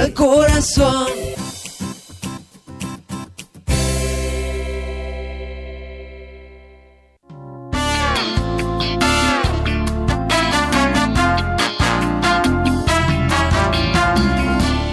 al corazón.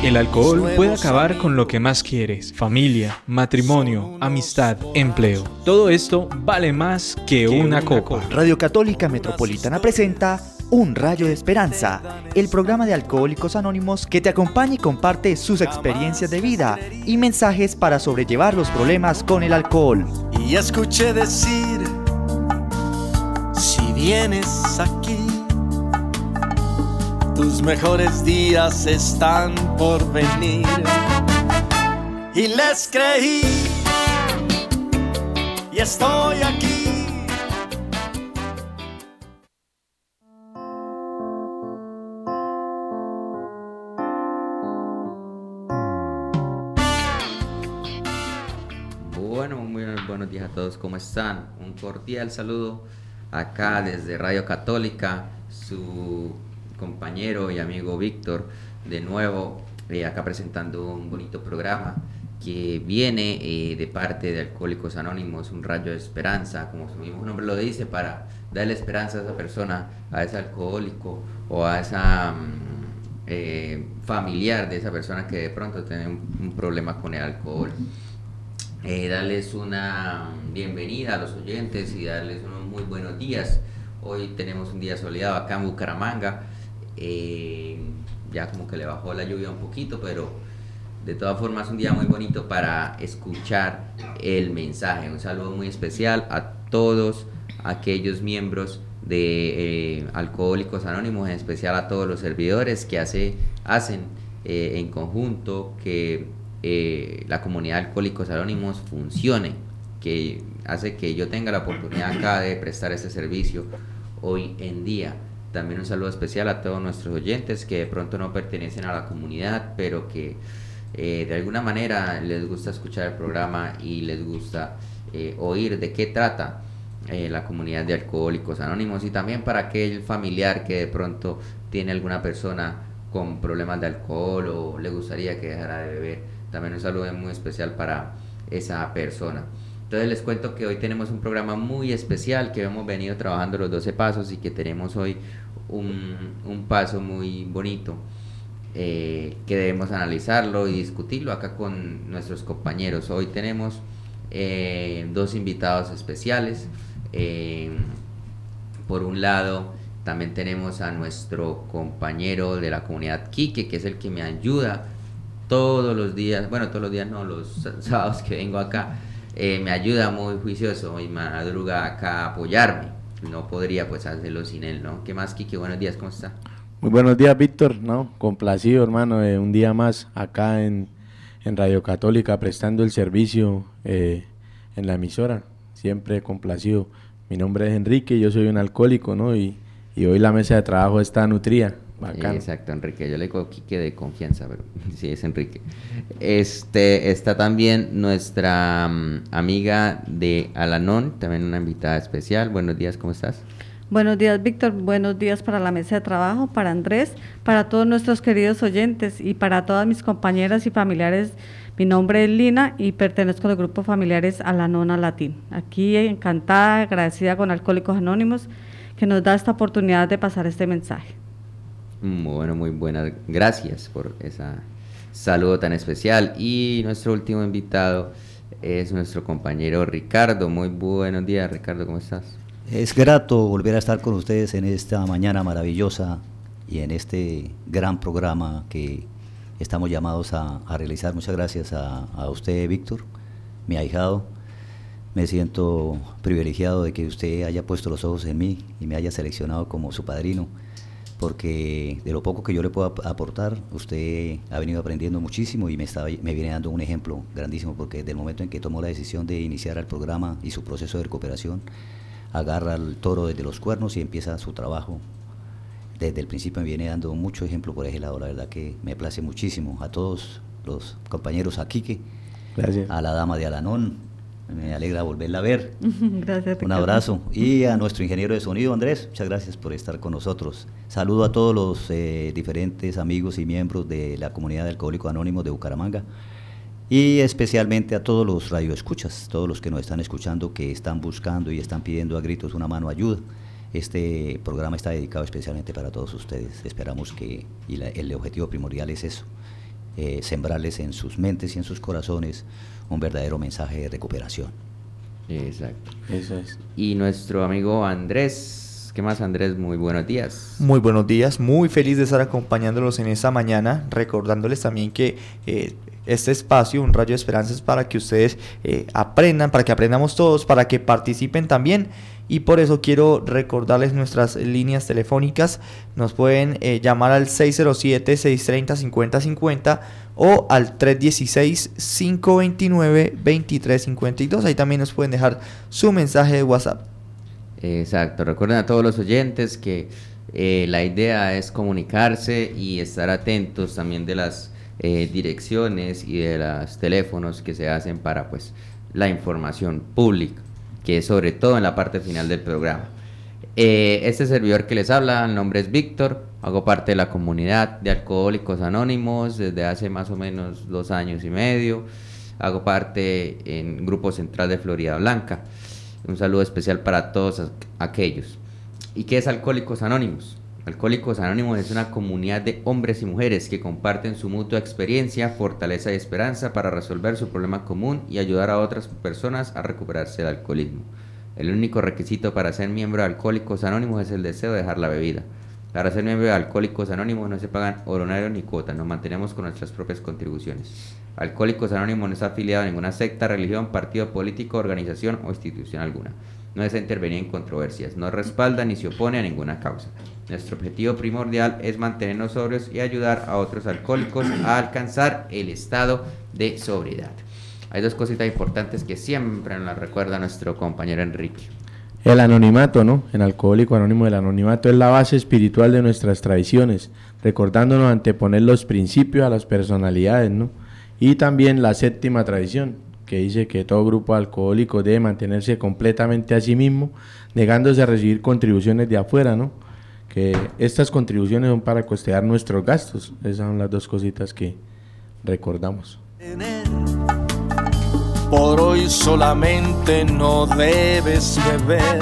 El alcohol puede acabar con lo que más quieres, familia, matrimonio, amistad, empleo. Todo esto vale más que una copa. Radio Católica Metropolitana presenta Un Rayo de Esperanza, el programa de Alcohólicos Anónimos que te acompaña y comparte sus experiencias de vida y mensajes para sobrellevar los problemas con el alcohol. Y escuché decir, si vienes aquí, tus mejores días están por venir. Y les creí, y estoy aquí. Todos, ¿cómo están? Un cordial saludo acá desde Radio Católica, su compañero y amigo Víctor, de nuevo eh, acá presentando un bonito programa que viene eh, de parte de Alcohólicos Anónimos, un rayo de esperanza, como su mismo nombre lo dice, para darle esperanza a esa persona, a ese alcohólico o a esa mm, eh, familiar de esa persona que de pronto tiene un, un problema con el alcohol. Eh, darles una bienvenida a los oyentes y darles unos muy buenos días. Hoy tenemos un día soleado acá en Bucaramanga. Eh, ya como que le bajó la lluvia un poquito, pero de todas formas es un día muy bonito para escuchar el mensaje. Un saludo muy especial a todos aquellos miembros de eh, Alcohólicos Anónimos, en especial a todos los servidores que hace, hacen en conjunto que eh, la comunidad de Alcohólicos Anónimos funcione, que hace que yo tenga la oportunidad acá de prestar este servicio hoy en día. También un saludo especial a todos nuestros oyentes que de pronto no pertenecen a la comunidad, pero que eh, de alguna manera les gusta escuchar el programa y les gusta eh, oír de qué trata eh, la comunidad de alcohólicos anónimos y también para aquel familiar que de pronto tiene alguna persona con problemas de alcohol o le gustaría que dejara de beber. También un saludo muy especial para esa persona. Entonces les cuento que hoy tenemos un programa muy especial que hemos venido trabajando los 12 pasos y que tenemos hoy un, paso muy bonito eh, que debemos analizarlo y discutirlo acá con nuestros compañeros. Hoy tenemos eh, dos invitados especiales. Eh, por un lado, también tenemos a nuestro compañero de la comunidad Quique, que es el que me ayuda todos los días, bueno, todos los días no, los sábados que vengo acá, eh, me ayuda muy juicioso y madruga acá a apoyarme. No podría pues hacerlo sin él, ¿no? ¿Qué más, Quique? Buenos días, ¿cómo está? Muy buenos días, Víctor, ¿no? Complacido, hermano, de un día más acá en, en Radio Católica prestando el servicio eh, en la emisora. Siempre complacido. Mi nombre es Enrique, yo soy un alcohólico, ¿no? Y, y hoy la mesa de trabajo está nutrida. Bacano. Exacto, Enrique. Yo le digo Quique de confianza, pero sí es Enrique. Este está también nuestra mm, amiga de Alanón, también una invitada especial. Buenos días, ¿cómo estás? Buenos días, Víctor. Buenos días para la mesa de trabajo, para Andrés, para todos nuestros queridos oyentes y para todas mis compañeras y familiares. Mi nombre es Lina y pertenezco al grupo familiares Alanona Latín. Aquí encantada, agradecida con Alcohólicos Anónimos que nos da esta oportunidad de pasar este mensaje. Bueno, muy buenas. Gracias por ese saludo tan especial. Y nuestro último invitado es nuestro compañero Ricardo. Muy buenos días, Ricardo, ¿cómo estás? Es grato volver a estar con ustedes en esta mañana maravillosa y en este gran programa que estamos llamados a, realizar. Muchas gracias a, a, usted, Víctor, mi ahijado. Me siento privilegiado de que usted haya puesto los ojos en mí y me haya seleccionado como su padrino, porque de lo poco que yo le puedo aportar, usted ha venido aprendiendo muchísimo y me, está, me viene dando un ejemplo grandísimo, porque desde el momento en que tomó la decisión de iniciar el programa y su proceso de recuperación, agarra al toro desde los cuernos y empieza su trabajo. Desde el principio me viene dando mucho ejemplo por ese lado, la verdad que me place muchísimo. A todos los compañeros, a Quique, Gracias. a la dama de Alanón, Me alegra volverla a ver. Gracias. Un abrazo. Y a nuestro ingeniero de sonido, Andrés, muchas gracias por estar con nosotros. Saludo a todos los eh, diferentes amigos y miembros de la comunidad de Alcohólicos Anónimos de Bucaramanga. Y especialmente a todos los radioescuchas, todos los que nos están escuchando, que están buscando y están pidiendo a gritos una mano ayuda. Este programa está dedicado especialmente para todos ustedes. Esperamos que, y el objetivo primordial es eso, eh, sembrarles en sus mentes y en sus corazones un verdadero mensaje de recuperación. Exacto. Eso es. Y nuestro amigo Andrés, ¿qué más Andrés? Muy buenos días. Muy buenos días, muy feliz de estar acompañándolos en esta mañana, recordándoles también que eh, este espacio, un rayo de esperanza, es para que ustedes eh, aprendan, para que aprendamos todos, para que participen también. Y por eso quiero recordarles nuestras líneas telefónicas. Nos pueden eh, llamar al 607-630-5050 o al 316-529-2352. Ahí también nos pueden dejar su mensaje de WhatsApp. Exacto. Recuerden a todos los oyentes que eh, la idea es comunicarse y estar atentos también de las eh, direcciones y de los teléfonos que se hacen para pues la información pública, que es sobre todo en la parte final del programa. Eh, este servidor que les habla, el nombre es Víctor, hago parte de la comunidad de Alcohólicos Anónimos desde hace más o menos dos años y medio, hago parte en Grupo Central de Florida Blanca. Un saludo especial para todos aquellos. ¿Y qué es Alcohólicos Anónimos? Alcohólicos Anónimos es una comunidad de hombres y mujeres que comparten su mutua experiencia, fortaleza y esperanza para resolver su problema común y ayudar a otras personas a recuperarse del alcoholismo. El único requisito para ser miembro de Alcohólicos Anónimos es el deseo de dejar la bebida. Para ser miembro de Alcohólicos Anónimos no se pagan honorarios ni cuotas, nos mantenemos con nuestras propias contribuciones. Alcohólicos Anónimos no está afiliado a ninguna secta, religión, partido político, organización o institución alguna. No desea intervenir en controversias, no respalda ni se opone a ninguna causa. Nuestro objetivo primordial es mantenernos sobrios y ayudar a otros alcohólicos a alcanzar el estado de sobriedad. Hay dos cositas importantes que siempre nos recuerda nuestro compañero Enrique. El anonimato, ¿no? En Alcohólico Anónimo del anonimato es la base espiritual de nuestras tradiciones, recordándonos anteponer los principios a las personalidades, ¿no? Y también la séptima tradición, que dice que todo grupo alcohólico debe mantenerse completamente a sí mismo, negándose a recibir contribuciones de afuera, ¿no? que estas contribuciones son para costear nuestros gastos. Esas son las dos cositas que recordamos. Por hoy solamente no debes beber.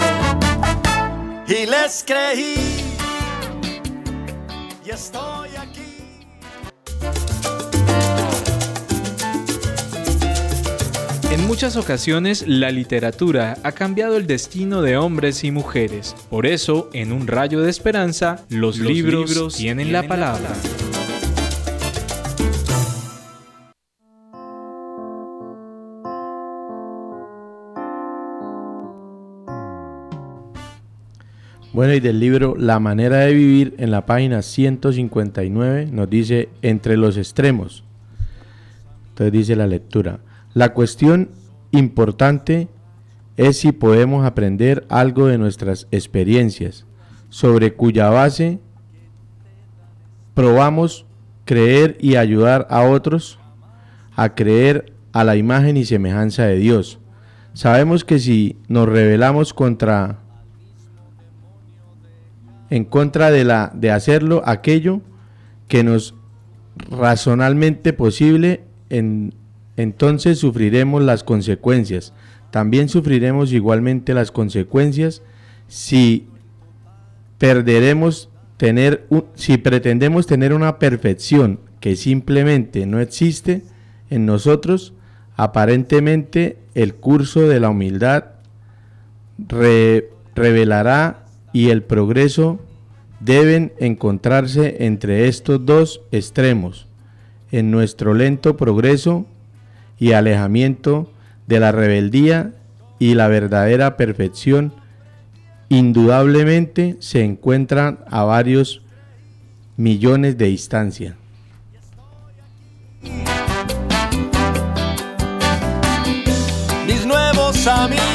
Y les creí. Y estoy aquí. En muchas ocasiones la literatura ha cambiado el destino de hombres y mujeres. Por eso, en Un rayo de esperanza, los, libros, tienen, la palabra. Bueno, y del libro La manera de vivir, en la página 159, nos dice entre los extremos. Entonces dice la lectura. La cuestión importante es si podemos aprender algo de nuestras experiencias, sobre cuya base probamos creer y ayudar a otros a creer a la imagen y semejanza de Dios. Sabemos que si nos rebelamos contra en contra de la de hacerlo aquello que nos razonalmente posible en entonces sufriremos las consecuencias. También sufriremos igualmente las consecuencias si perderemos tener si pretendemos tener una perfección que simplemente no existe en nosotros, aparentemente el curso de la humildad revelará y el progreso deben encontrarse entre estos dos extremos. En nuestro lento progreso y alejamiento de la rebeldía y la verdadera perfección, indudablemente se encuentran a varios millones de distancia. Mis nuevos amigos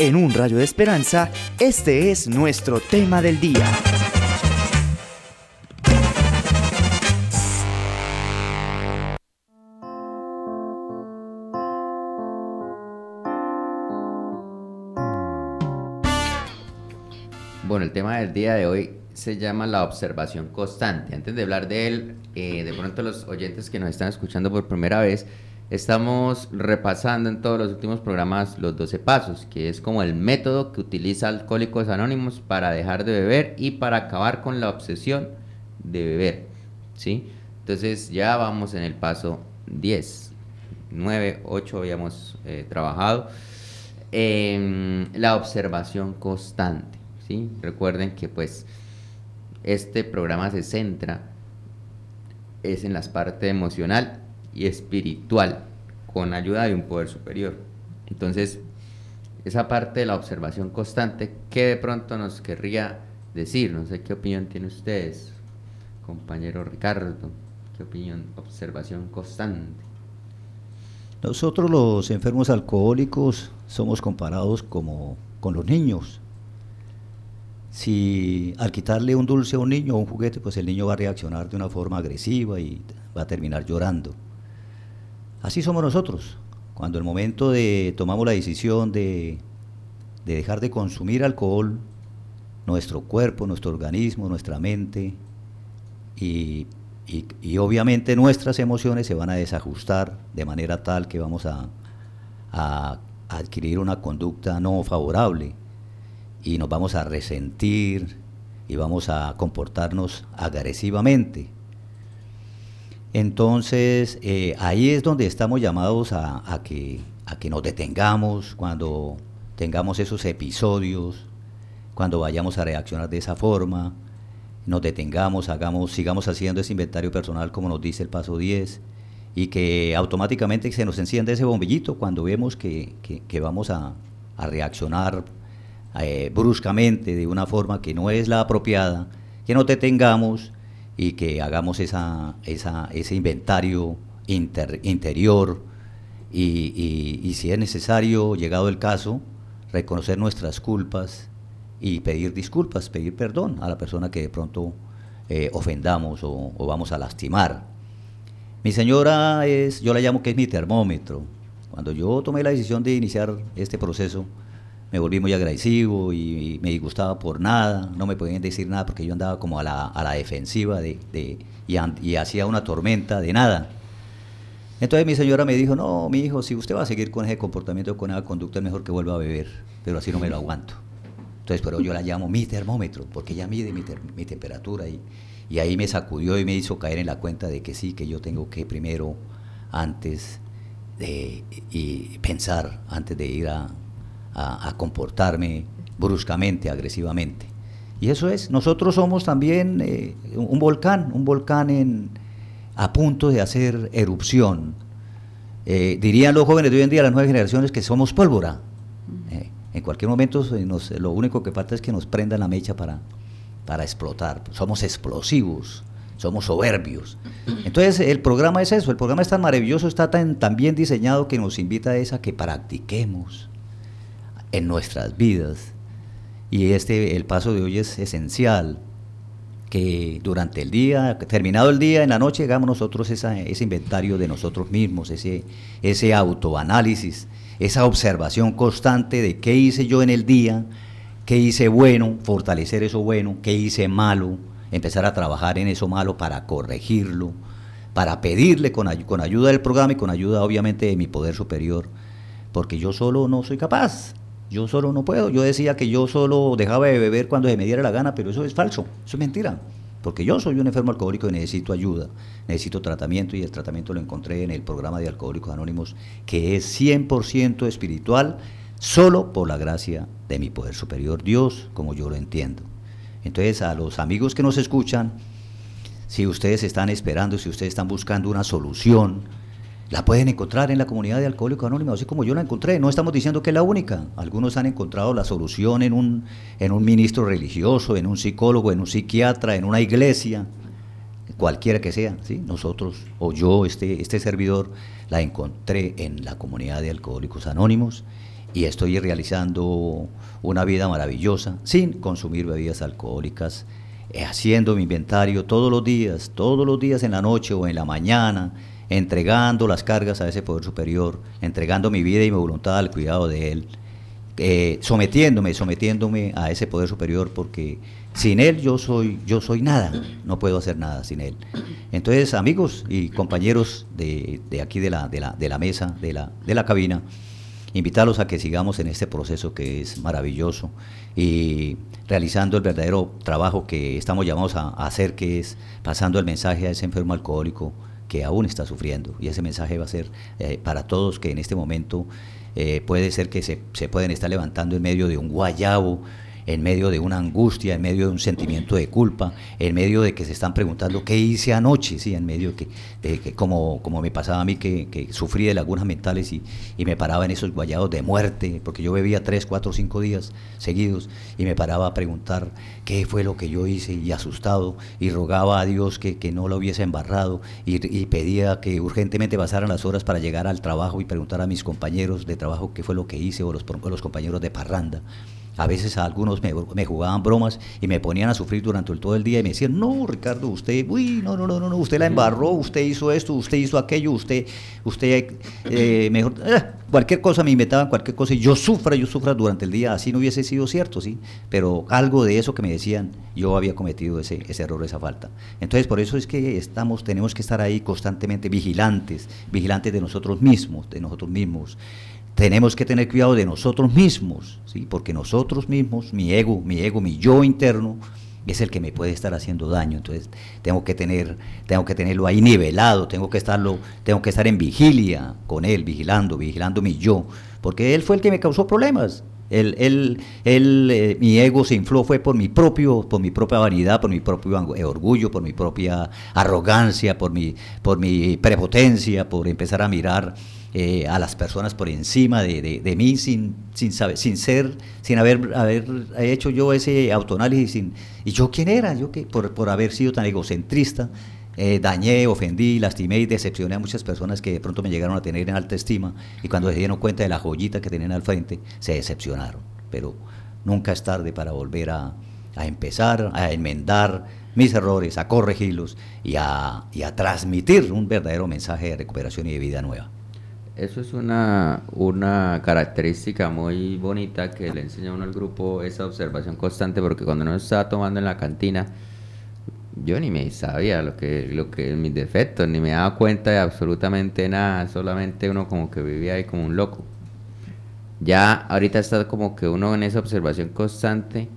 En un rayo de esperanza, este es nuestro tema del día. Bueno, el tema del día de hoy se llama la observación constante. Antes de hablar de él, eh, de pronto los oyentes que nos están escuchando por primera vez, estamos repasando en todos los últimos programas los 12 pasos, que es como el método que utiliza Alcohólicos Anónimos para dejar de beber y para acabar con la obsesión de beber. ¿sí? Entonces ya vamos en el paso 10, 9, 8 habíamos eh, trabajado. Em, la observación constante. ¿sí? Recuerden que pues este programa se centra es en las partes emocional y espiritual con ayuda de un poder superior. Entonces, esa parte de la observación constante, ¿qué de pronto nos querría decir? No sé qué opinión tienen ustedes, compañero Ricardo. ¿Qué opinión? Observación constante. Nosotros los enfermos alcohólicos somos comparados como con los niños. Si al quitarle un dulce a un niño o un juguete, pues el niño va a reaccionar de una forma agresiva y va a terminar llorando. Así somos nosotros. Cuando el momento de tomamos la decisión de, de dejar de consumir alcohol, nuestro cuerpo, nuestro organismo, nuestra mente y, y, obviamente nuestras emociones se van a desajustar de manera tal que vamos a, a adquirir una conducta no favorable y nos vamos a resentir y vamos a comportarnos agresivamente. Entonces, eh, ahí es donde estamos llamados a, que, a que nos detengamos cuando tengamos esos episodios, cuando vayamos a reaccionar de esa forma, nos detengamos, hagamos, sigamos haciendo ese inventario personal como nos dice el paso 10 y que automáticamente se nos enciende ese bombillito cuando vemos que, vamos a, reaccionar eh, bruscamente, de una forma que no es la apropiada, que no detengamos y que hagamos esa, ese inventario inter, interior y, si es necesario, llegado el caso, reconocer nuestras culpas y pedir disculpas, pedir perdón a la persona que de pronto eh, ofendamos o, o vamos a lastimar. Mi señora es, yo la llamo que es mi termómetro. Cuando yo tomé la decisión de iniciar este proceso, me volví muy agresivo y, me disgustaba por nada, no me podían decir nada porque yo andaba como a la, a la defensiva de, de y, y, hacía una tormenta de nada. Entonces mi señora me dijo, no, mi hijo, si usted va a seguir con ese comportamiento, con esa conducta, es mejor que vuelva a beber, pero así no me lo aguanto. Entonces, pero yo la llamo mi termómetro, porque ella mide mi, ter mi temperatura y, y ahí me sacudió y me hizo caer en la cuenta de que sí, que yo tengo que primero, antes de y pensar, antes de ir a, a, a, comportarme bruscamente, agresivamente. Y eso es, nosotros somos también eh, un volcán, un volcán en, a punto de hacer erupción. Eh, dirían los jóvenes de hoy en día, las nuevas generaciones, que somos pólvora. Eh, en cualquier momento nos, lo único que falta es que nos prendan la mecha para, para explotar. Somos explosivos, somos soberbios. Entonces el programa es eso, el programa es tan maravilloso, está tan, tan bien diseñado que nos invita a, esa que practiquemos en nuestras vidas. Y este, el paso de hoy es esencial, que durante el día, terminado el día, en la noche, hagamos nosotros esa, ese inventario de nosotros mismos, ese, ese autoanálisis, esa observación constante de qué hice yo en el día, qué hice bueno, fortalecer eso bueno, qué hice malo, empezar a trabajar en eso malo para corregirlo, para pedirle con, con ayuda del programa y con ayuda obviamente de mi poder superior, porque yo solo no soy capaz, yo solo no puedo. Yo decía que yo solo dejaba de beber cuando se me diera la gana, pero eso es falso, eso es mentira. Porque yo soy un enfermo alcohólico y necesito ayuda, necesito tratamiento y el tratamiento lo encontré en el programa de Alcohólicos Anónimos, que es 100% espiritual, solo por la gracia de mi poder superior, Dios, como yo lo entiendo. Entonces, a los amigos que nos escuchan, si ustedes están esperando, si ustedes están buscando una solución, la pueden encontrar en la comunidad de Alcohólicos Anónimos, así como yo la encontré. No estamos diciendo que es la única. Algunos han encontrado la solución en un, en un ministro religioso, en un psicólogo, en un psiquiatra, en una iglesia, cualquiera que sea. ¿sí? Nosotros, o yo, este, este servidor, la encontré en la comunidad de Alcohólicos Anónimos y estoy realizando una vida maravillosa sin consumir bebidas alcohólicas, eh, haciendo mi inventario todos los días, todos los días en la noche o en la mañana entregando las cargas a ese poder superior, entregando mi vida y mi voluntad al cuidado de él, eh, sometiéndome, sometiéndome a ese poder superior, porque sin él yo soy, yo soy nada, no puedo hacer nada sin él. Entonces, amigos y compañeros de, de aquí de la, de, la, de la mesa, de la, de la cabina, invitarlos a que sigamos en este proceso que es maravilloso y realizando el verdadero trabajo que estamos llamados a, hacer, que es pasando el mensaje a ese enfermo alcohólico que aún está sufriendo. Y ese mensaje va a ser eh, para todos que en este momento eh, puede ser que se, se pueden estar levantando en medio de un guayabo, en medio de una angustia, en medio de un sentimiento de culpa, en medio de que se están preguntando qué hice anoche, sí, en medio de que, como, como me pasaba a mí que, que sufrí de lagunas mentales y, y, me paraba en esos guayados de muerte, porque yo bebía tres, cuatro, cinco días seguidos y me paraba a preguntar qué fue lo que yo hice y asustado y rogaba a Dios que, que no lo hubiese embarrado y, pedía que urgentemente pasaran las horas para llegar al trabajo y preguntar a mis compañeros de trabajo qué fue lo que hice o o los compañeros de parranda. A veces a algunos me, me, jugaban bromas y me ponían a sufrir durante el, todo el día y me decían, no, Ricardo, usted, uy, no, no, no, no, usted la embarró, usted hizo esto, usted hizo aquello, usted, usted, eh, mejor, eh, cualquier cosa me inventaban, cualquier cosa y yo sufra, yo sufra durante el día, así no hubiese sido cierto, ¿sí? Pero algo de eso que me decían, yo había cometido ese, ese error, esa falta. Entonces, por eso es que estamos, tenemos que estar ahí constantemente vigilantes, vigilantes de nosotros mismos, de nosotros mismos tenemos que tener cuidado de nosotros mismos, ¿sí? porque nosotros mismos, mi ego, mi ego, mi yo interno, es el que me puede estar haciendo daño. Entonces tengo que tener, tengo que tenerlo ahí nivelado, tengo que estarlo, tengo que estar en vigilia con él, vigilando, vigilando mi yo, porque él fue el que me causó problemas. Él, él, él eh, mi ego se infló fue por mi propio, por mi propia vanidad, por mi propio orgullo, por mi propia arrogancia, por mi, por mi prepotencia, por empezar a mirar eh, a las personas por encima de, de, mí sin, sin, saber, sin ser, sin haber, haber hecho yo ese autoanálisis. Sin, ¿Y yo quién era? Yo que por, por haber sido tan egocentrista, eh, dañé, ofendí, lastimé y decepcioné a muchas personas que de pronto me llegaron a tener en alta estima y cuando se dieron cuenta de la joyita que tenían al frente, se decepcionaron. Pero nunca es tarde para volver a, a empezar, a enmendar mis errores, a corregirlos y a, y a transmitir un verdadero mensaje de recuperación y de vida nueva. Eso es una, una característica muy bonita que le enseña uno al grupo, esa observación constante, porque cuando uno estaba tomando en la cantina, yo ni me sabía lo que, lo que mis defectos, ni me daba cuenta de absolutamente nada, solamente uno como que vivía ahí como un loco. Ya ahorita está como que uno en esa observación constante,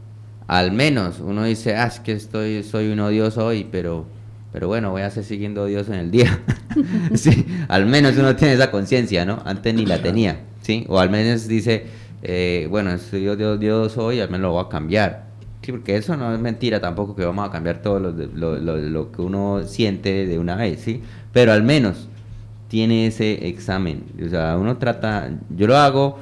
al menos uno dice, ah, es que estoy, soy un odioso hoy, pero pero bueno, voy a seguir siguiendo a Dios en el día. sí, al menos uno tiene esa conciencia, ¿no? Antes ni la tenía, ¿sí? O al menos dice, eh, bueno, yo Dios, Dios hoy, al menos lo voy a cambiar. Sí, porque eso no es mentira tampoco que vamos a cambiar todo lo, lo, lo, lo que uno siente de una vez, ¿sí? Pero al menos tiene ese examen. O sea, uno trata, yo lo hago,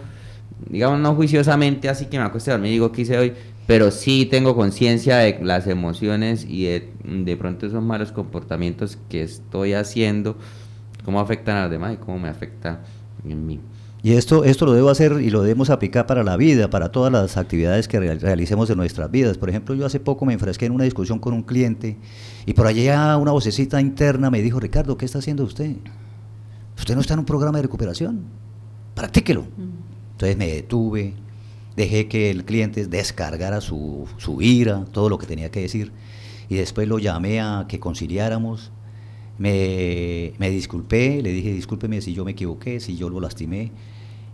digamos, no juiciosamente, así que me acuesto a dormir y digo, ¿qué hice hoy? Pero sí tengo conciencia de las emociones y de, de, pronto esos malos comportamientos que estoy haciendo, cómo afectan a los demás y cómo me afecta en mí. Y esto, esto lo debo hacer y lo debemos aplicar para la vida, para todas las actividades que realicemos en nuestras vidas. Por ejemplo, yo hace poco me enfresqué en una discusión con un cliente y por allá una vocecita interna me dijo, Ricardo, ¿qué está haciendo usted? Usted no está en un programa de recuperación, practíquelo. Entonces me detuve, dejé que el cliente descargara su, su, ira, todo lo que tenía que decir, y después lo llamé a que conciliáramos, me, me disculpé, le dije discúlpeme si yo me equivoqué, si yo lo lastimé,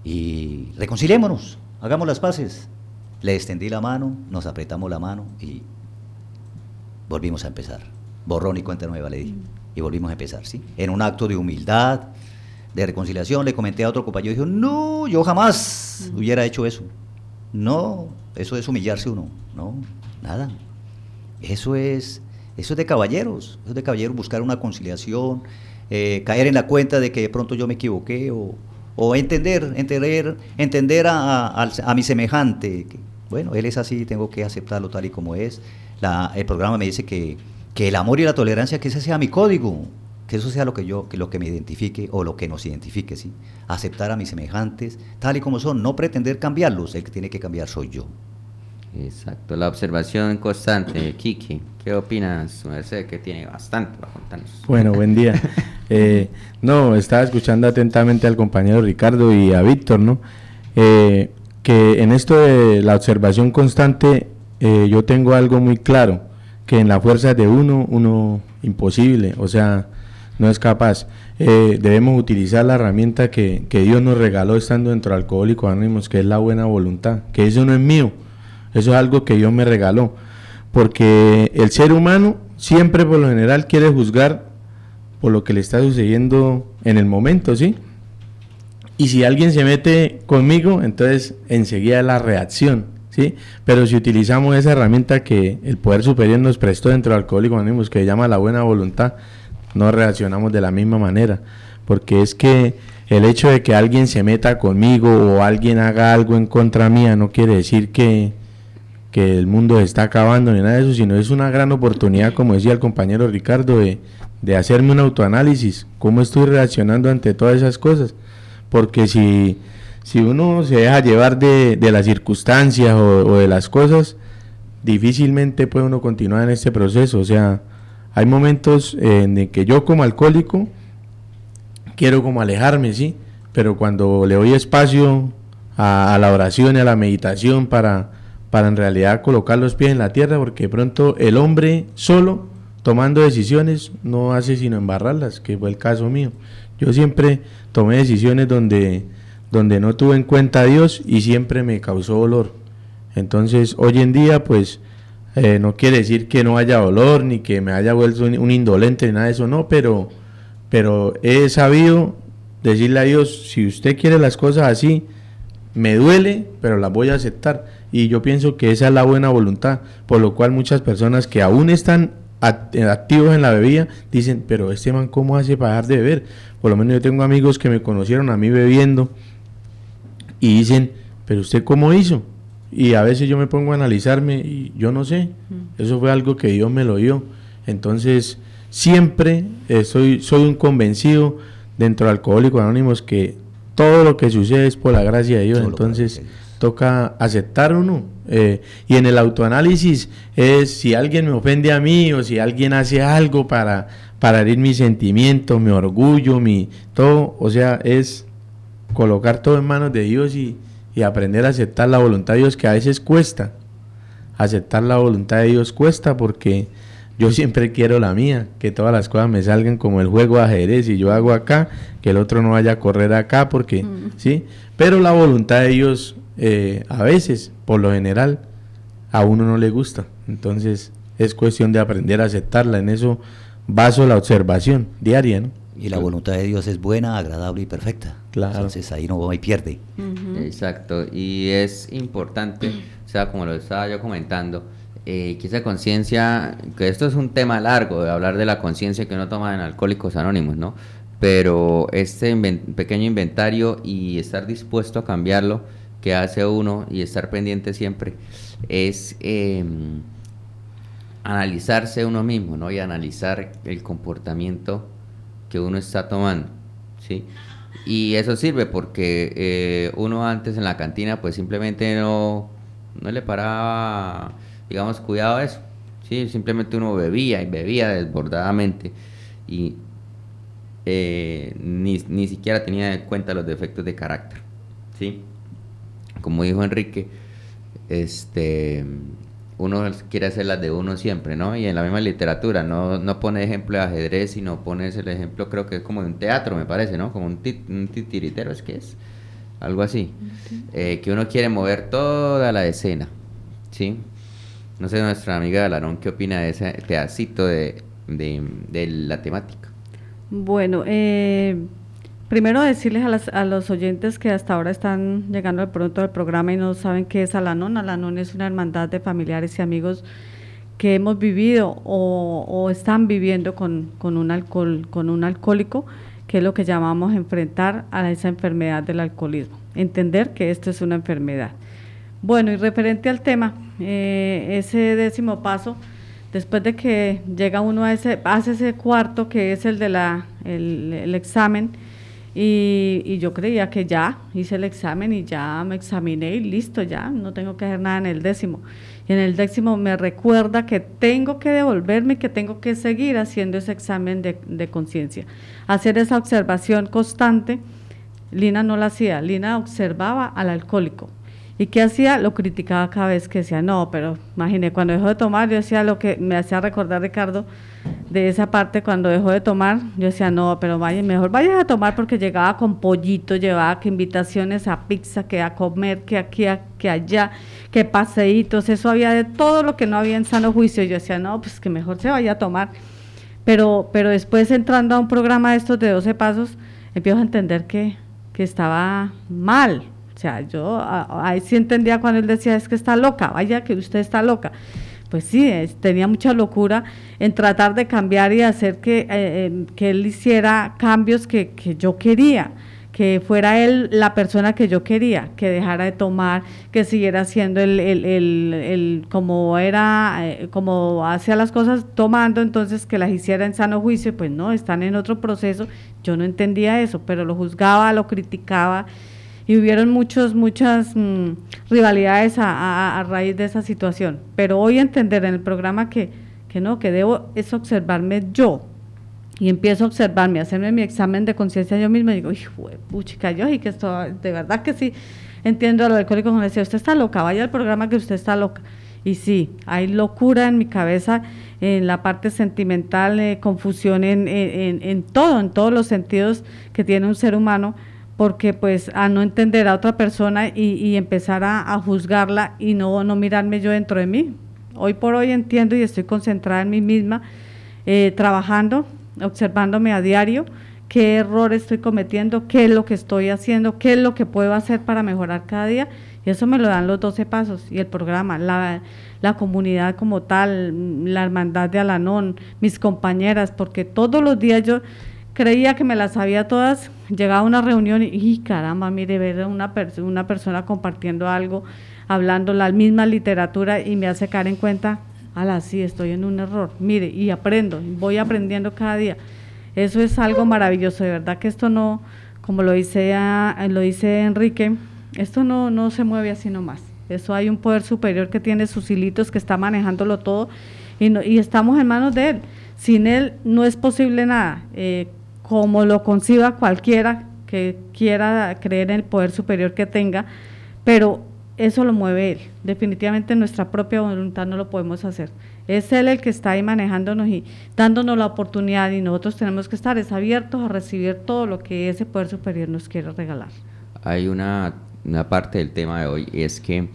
y reconciliémonos, hagamos las paces. Le extendí la mano, nos apretamos la mano y volvimos a empezar. Borrón y cuenta nueva le dije. Y volvimos a empezar, ¿sí? En un acto de humildad, de reconciliación, le comenté a otro compañero dijo, no, yo jamás hubiera hecho eso. No, eso es humillarse uno, no, nada. Eso es, eso es de caballeros, eso es de caballeros buscar una conciliación, eh, caer en la cuenta de que de pronto yo me equivoqué o, o entender, entender, entender a, a, mi semejante. Bueno, él es así, tengo que aceptarlo tal y como es. La, el programa me dice que, que el amor y la tolerancia, que ese sea mi código, que eso sea lo que yo, que lo que me identifique o lo que nos identifique, ¿sí? Aceptar a mis semejantes tal y como son, no pretender cambiarlos, el que tiene que cambiar soy yo. Exacto, la observación constante. Kiki, ¿qué opinas? Merced, que tiene bastante para contarnos. Bueno, buen día. eh, no, estaba escuchando atentamente al compañero Ricardo y a Víctor, ¿no? Eh, que en esto de la observación constante eh, yo tengo algo muy claro, que en la fuerza de uno, uno imposible, o sea, no es capaz. Eh, debemos utilizar la herramienta que, que, Dios nos regaló estando dentro de Alcohólicos Anónimos, que es la buena voluntad, que eso no es mío, eso es algo que Dios me regaló, porque el ser humano siempre por lo general quiere juzgar por lo que le está sucediendo en el momento, ¿sí? Y si alguien se mete conmigo, entonces enseguida la reacción, ¿sí? Pero si utilizamos esa herramienta que el Poder Superior nos prestó dentro del Alcohólicos Anónimos, que se llama la buena voluntad, no reaccionamos de la misma manera, porque es que el hecho de que alguien se meta conmigo o alguien haga algo en contra mía no quiere decir que, que el mundo está acabando ni nada de eso, sino es una gran oportunidad, como decía el compañero Ricardo, de, de hacerme un autoanálisis, cómo estoy reaccionando ante todas esas cosas, porque si, si uno se deja llevar de, de las circunstancias o, o de las cosas, difícilmente puede uno continuar en este proceso, o sea, hay momentos en que yo como alcohólico quiero como alejarme, ¿sí? Pero cuando le doy espacio a, a, la oración y a la meditación para, para en realidad colocar los pies en la tierra, porque de pronto el hombre solo tomando decisiones no hace sino embarrarlas, que fue el caso mío. Yo siempre tomé decisiones donde, donde no tuve en cuenta a Dios y siempre me causó dolor. Entonces hoy en día pues eh, no quiere decir que no haya dolor ni que me haya vuelto un, un, indolente ni nada de eso, no, pero, pero he sabido decirle a Dios, si usted quiere las cosas así, me duele, pero las voy a aceptar. Y yo pienso que esa es la buena voluntad, por lo cual muchas personas que aún están activos en la bebida dicen, pero este man, ¿cómo hace para dejar de beber? Por lo menos yo tengo amigos que me conocieron a mí bebiendo y dicen, pero usted cómo hizo? Y a veces yo me pongo a analizarme y yo no sé, eso fue algo que Dios me lo dio. Entonces, siempre eh, soy, soy un convencido dentro de Alcohólicos Anónimos que todo lo que sucede es por la gracia de Dios. Solo Entonces, toca aceptar uno. Eh, y en el autoanálisis es si alguien me ofende a mí o si alguien hace algo para, para herir mis sentimientos, mi orgullo, mi todo. O sea, es colocar todo en manos de Dios y y aprender a aceptar la voluntad de Dios, que a veces cuesta. Aceptar la voluntad de Dios cuesta porque yo siempre quiero la mía, que todas las cosas me salgan como el juego de ajedrez y yo hago acá, que el otro no vaya a correr acá, porque, mm. ¿sí? Pero la voluntad de Dios eh, a veces, por lo general, a uno no le gusta. Entonces es cuestión de aprender a aceptarla. En eso baso la observación diaria, ¿no? Y la voluntad de Dios es buena, agradable y perfecta. Claro. Entonces ahí no hay pierde. Uh -huh. Exacto. Y es importante, o sea, como lo estaba yo comentando, eh, que esa conciencia, que esto es un tema largo de hablar de la conciencia que uno toma en Alcohólicos Anónimos, ¿no? Pero este invent pequeño inventario y estar dispuesto a cambiarlo que hace uno y estar pendiente siempre es eh, analizarse uno mismo, ¿no? Y analizar el comportamiento que uno está tomando, ¿sí? Y eso sirve porque eh, uno antes en la cantina pues simplemente no, no le paraba, digamos, cuidado a eso, ¿sí? Simplemente uno bebía y bebía desbordadamente y eh, ni, ni siquiera tenía en cuenta los defectos de carácter, ¿sí? Como dijo Enrique, este uno quiere hacer las de uno siempre, ¿no? Y en la misma literatura, no, no pone ejemplo de ajedrez, sino pones el ejemplo, creo que es como de un teatro, me parece, ¿no? Como un, tit, un titiritero, es que es algo así. Eh, que uno quiere mover toda la escena, ¿sí? No sé, nuestra amiga Alarón, ¿qué opina de ese pedacito de, de, de la temática? Bueno, eh, Primero decirles a, los oyentes que hasta ahora están llegando de pronto al programa y no saben qué es Alanon. Alanon es una hermandad de familiares y amigos que hemos vivido o, están viviendo con, un alcohol, con un alcohólico, que es lo que llamamos enfrentar a esa enfermedad del alcoholismo. Entender que esto es una enfermedad. Bueno, y referente al tema, eh, ese décimo paso, después de que llega uno a ese, hace ese cuarto que es el de la, el examen, y, y, yo creía que ya hice el examen y ya me examiné y listo, ya no tengo que hacer nada en el décimo. Y en el décimo me recuerda que tengo que devolverme y que tengo que seguir haciendo ese examen de, de conciencia. Hacer esa observación constante. Lina no la hacía, Lina observaba al alcohólico. ¿Y qué hacía? Lo criticaba cada vez que decía, no, pero imagine, cuando dejó de tomar, yo decía lo que me hacía recordar Ricardo de esa parte, cuando dejó de tomar, yo decía, no, pero vaya, mejor vayas a tomar porque llegaba con pollito, llevaba que invitaciones a pizza, que a comer, que aquí, que allá, que paseitos, eso había de todo lo que no había en sano juicio. Yo decía, no, pues que mejor se vaya a tomar. Pero, pero después entrando a un programa de estos de 12 pasos, empiezo a entender que, que estaba mal, sea, yo ahí sí entendía cuando él decía, es que está loca, vaya que usted está loca. Pues sí, tenía mucha locura en tratar de cambiar y hacer que, eh, que él hiciera cambios que, que yo quería que fuera él la persona que yo quería, que dejara de tomar, que siguiera siendo el, el, el, el como era, eh, como hacía las cosas tomando, entonces que las hiciera en sano juicio, pues no, están en otro proceso, yo no entendía eso, pero lo juzgaba, lo criticaba y hubieron muchos, muchas mm, rivalidades a, raíz de esa situación. Pero hoy entender en el programa que, que no, que debo es observarme yo. Y empiezo a observarme, a hacerme mi examen de conciencia yo misma y digo, hijo puchica, yo y que esto, de verdad que sí, entiendo al alcohólico cuando decía, usted está loca, vaya al programa que usted está loca. Y sí, hay locura en mi cabeza, en la parte sentimental, eh, confusión en, en, en todo, en todos los sentidos que tiene un ser humano porque pues a no entender a otra persona y, empezar a, juzgarla y no, no mirarme yo dentro de mí. Hoy por hoy entiendo y estoy concentrada en mí misma, eh, trabajando, observándome a diario, qué error estoy cometiendo, qué es lo que estoy haciendo, qué es lo que puedo hacer para mejorar cada día. Y eso me lo dan los 12 pasos y el programa, la, la comunidad como tal, la hermandad de Alanón, mis compañeras, porque todos los días yo creía que me las sabía todas, llegaba a una reunión y, caramba, mire, ver a una, una persona compartiendo algo, hablando la misma literatura y me hace caer en cuenta, ala, sí, estoy en un error, mire, y aprendo, voy aprendiendo cada día. Eso es algo maravilloso, de verdad que esto no, como lo dice, lo dice Enrique, esto no, no se mueve así nomás. Eso hay un poder superior que tiene sus hilitos, que está manejándolo todo y, y estamos en manos de él. Sin él no es posible nada. Eh, como lo conciba cualquiera que quiera creer en el poder superior que tenga, pero eso lo mueve él. Definitivamente nuestra propia voluntad no lo podemos hacer. Es él el que está ahí manejándonos y dándonos la oportunidad y nosotros tenemos que estar abiertos a recibir todo lo que ese poder superior nos quiere regalar. Hay una, parte del tema de hoy, es que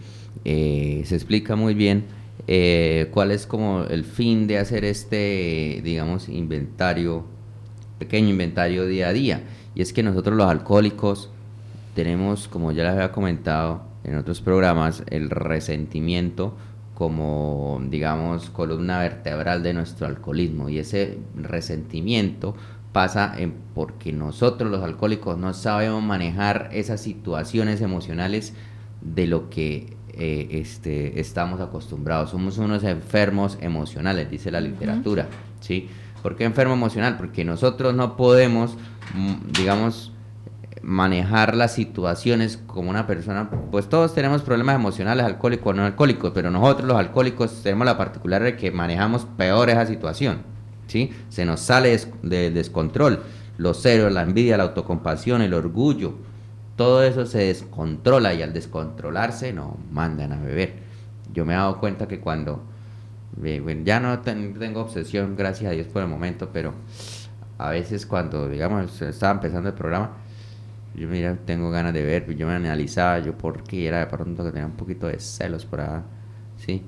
eh, se explica muy bien eh, cuál es como el fin de hacer este, digamos, inventario pequeño inventario día a día. Y es que nosotros los alcohólicos tenemos, como ya les había comentado en otros programas, el resentimiento como, digamos, columna vertebral de nuestro alcoholismo. Y ese resentimiento pasa en porque nosotros los alcohólicos no sabemos manejar esas situaciones emocionales de lo que eh, este, estamos acostumbrados. Somos unos enfermos emocionales, dice la literatura, ¿sí? ¿Por qué enfermo emocional? Porque nosotros no podemos, mm, digamos, manejar las situaciones como una persona, pues todos tenemos problemas emocionales, alcohólicos o no alcohólicos, pero nosotros los alcohólicos tenemos la particularidad de que manejamos peor esa situación, ¿sí? Se nos sale de descontrol, los ceros, la envidia, la autocompasión, el orgullo, todo eso se descontrola y al descontrolarse nos mandan a beber. Yo me he dado cuenta que cuando ya no tengo obsesión, gracias a Dios por el momento, pero a veces cuando, digamos, estaba empezando el programa, yo mira, tengo ganas de ver, yo me analizaba yo por qué era de pronto que tenía un poquito de celos por ¿sí?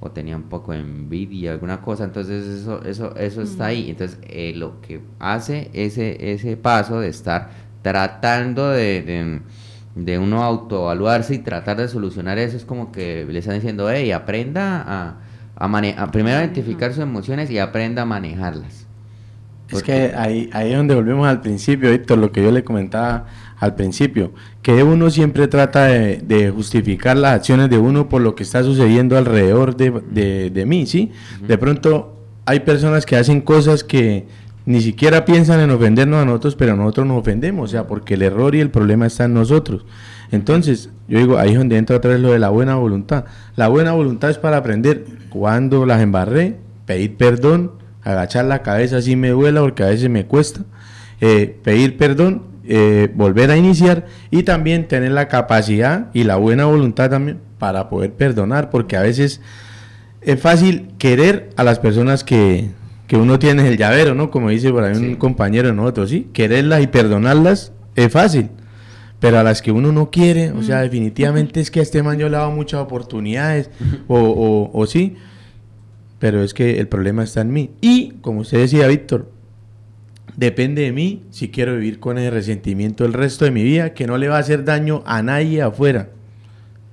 O tenía un poco de envidia, alguna cosa, entonces eso, eso, eso está ahí. Entonces, eh, lo que hace ese, ese paso de estar tratando de, de, de uno autoevaluarse y tratar de solucionar eso, es como que le están diciendo, hey, aprenda a a, primero identificar sus emociones y aprenda a manejarlas. Es que ahí, ahí es donde volvemos al principio, Héctor, lo que yo le comentaba al principio, que uno siempre trata de, justificar las acciones de uno por lo que está sucediendo alrededor de, de, mí, ¿sí? De pronto hay personas que hacen cosas que ni siquiera piensan en ofendernos a nosotros, pero nosotros nos ofendemos, o sea, porque el error y el problema está en nosotros. Entonces, yo digo, ahí es donde entra otra vez lo de la buena voluntad. La buena voluntad es para aprender cuando las embarré, pedir perdón, agachar la cabeza si me duela porque a veces me cuesta, eh, pedir perdón eh, volver a iniciar y también tener la capacidad y la buena voluntad también para poder perdonar, porque a veces es fácil querer a las personas que, que uno tiene en el llavero, ¿no? Como dice por ahí un compañero de nosotros, ¿sí? Quererlas y perdonarlas es fácil, pero a las que uno no quiere, o sea, definitivamente es que a este man yo le he dado muchas oportunidades, o, o, o sí, pero es que el problema está en mí. Y, como usted decía, Víctor, depende de mí si quiero vivir con el resentimiento el resto de mi vida, que no le va a hacer daño a nadie afuera.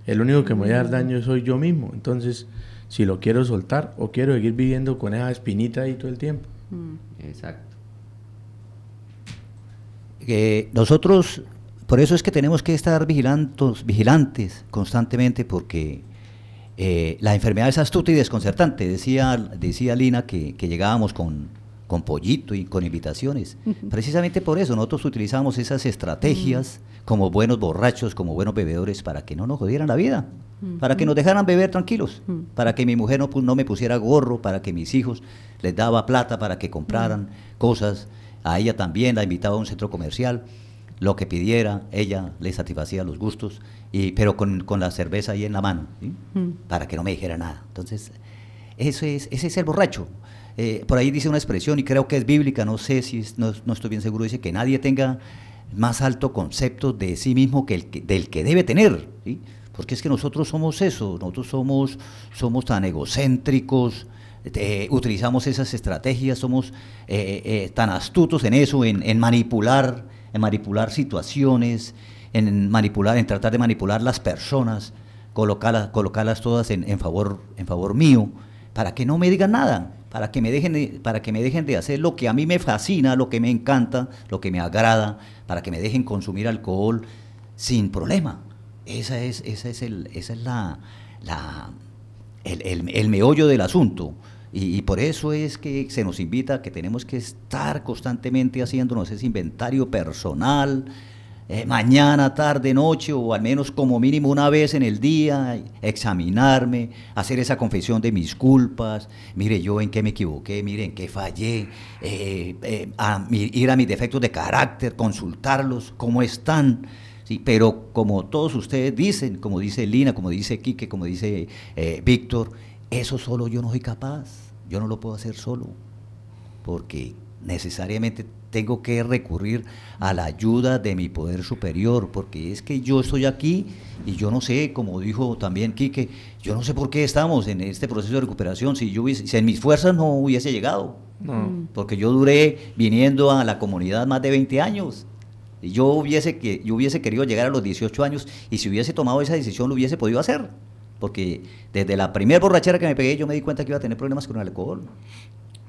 El único que me va a dar daño soy yo mismo. Entonces, si lo quiero soltar o quiero seguir viviendo con esa espinita ahí todo el tiempo. Exacto. Eh, nosotros, por eso es que tenemos que estar vigilantes, vigilantes constantemente, porque eh, la enfermedad es astuta y desconcertante. Decía, decía Lina que, que llegábamos con, con pollito y con invitaciones. Precisamente por eso nosotros utilizamos esas estrategias como buenos borrachos, como buenos bebedores, para que no nos jodieran la vida, para que nos dejaran beber tranquilos, para que mi mujer no, no me pusiera gorro, para que mis hijos les daba plata para que compraran cosas. A ella también la invitaba a un centro comercial, lo que pidiera, ella le satisfacía los gustos, y, pero con, con la cerveza ahí en la mano, ¿sí? para que no me dijera nada. Entonces, eso es, ese es el borracho. Eh, por ahí dice una expresión, y creo que es bíblica, no sé si, es- no, no estoy bien seguro, dice que nadie tenga más alto concepto de sí mismo que el que, del que debe tener. ¿sí? Porque es que nosotros somos eso, nosotros somos, somos tan egocéntricos, eh, utilizamos esas estrategias, somos eh, eh, tan astutos en eso, en, en manipular, en manipular situaciones, en manipular, en tratar de manipular las personas, colocarlas, colocarlas todas en, en favor, en favor mío, para que no me digan nada, para que me dejen de, para que me dejen de hacer lo que a mí me fascina, lo que me encanta, lo que me agrada, para que me dejen consumir alcohol sin problema. Esa es, esa es, el, esa es la, la, el, el- el meollo del asunto. Y, por eso es que se nos invita que tenemos que estar constantemente haciéndonos ese inventario personal, eh, mañana, tarde, noche, o al menos como mínimo una vez en el día, examinarme, hacer esa confesión de mis culpas, mire yo en qué me equivoqué, mire en qué fallé, eh, eh, a ir a mis defectos de carácter, consultarlos, cómo están. Pero como todos ustedes dicen, como dice Lina, como dice Quique, como dice Víctor, eso solo yo no soy capaz, yo no lo puedo hacer solo porque necesariamente tengo que recurrir a la ayuda de mi poder superior, porque es que yo estoy aquí y yo no sé, como dijo también Quique, yo no sé por qué estamos en este proceso de recuperación, si yo hubiese, si en mis fuerzas no hubiese llegado, porque yo duré viniendo a la comunidad más de 20 años. Y yo hubiese, que, yo hubiese querido llegar a los 18 años y si hubiese tomado esa decisión lo hubiese podido hacer. Porque desde la primera borrachera que me pegué yo me di cuenta que iba a tener problemas con el alcohol.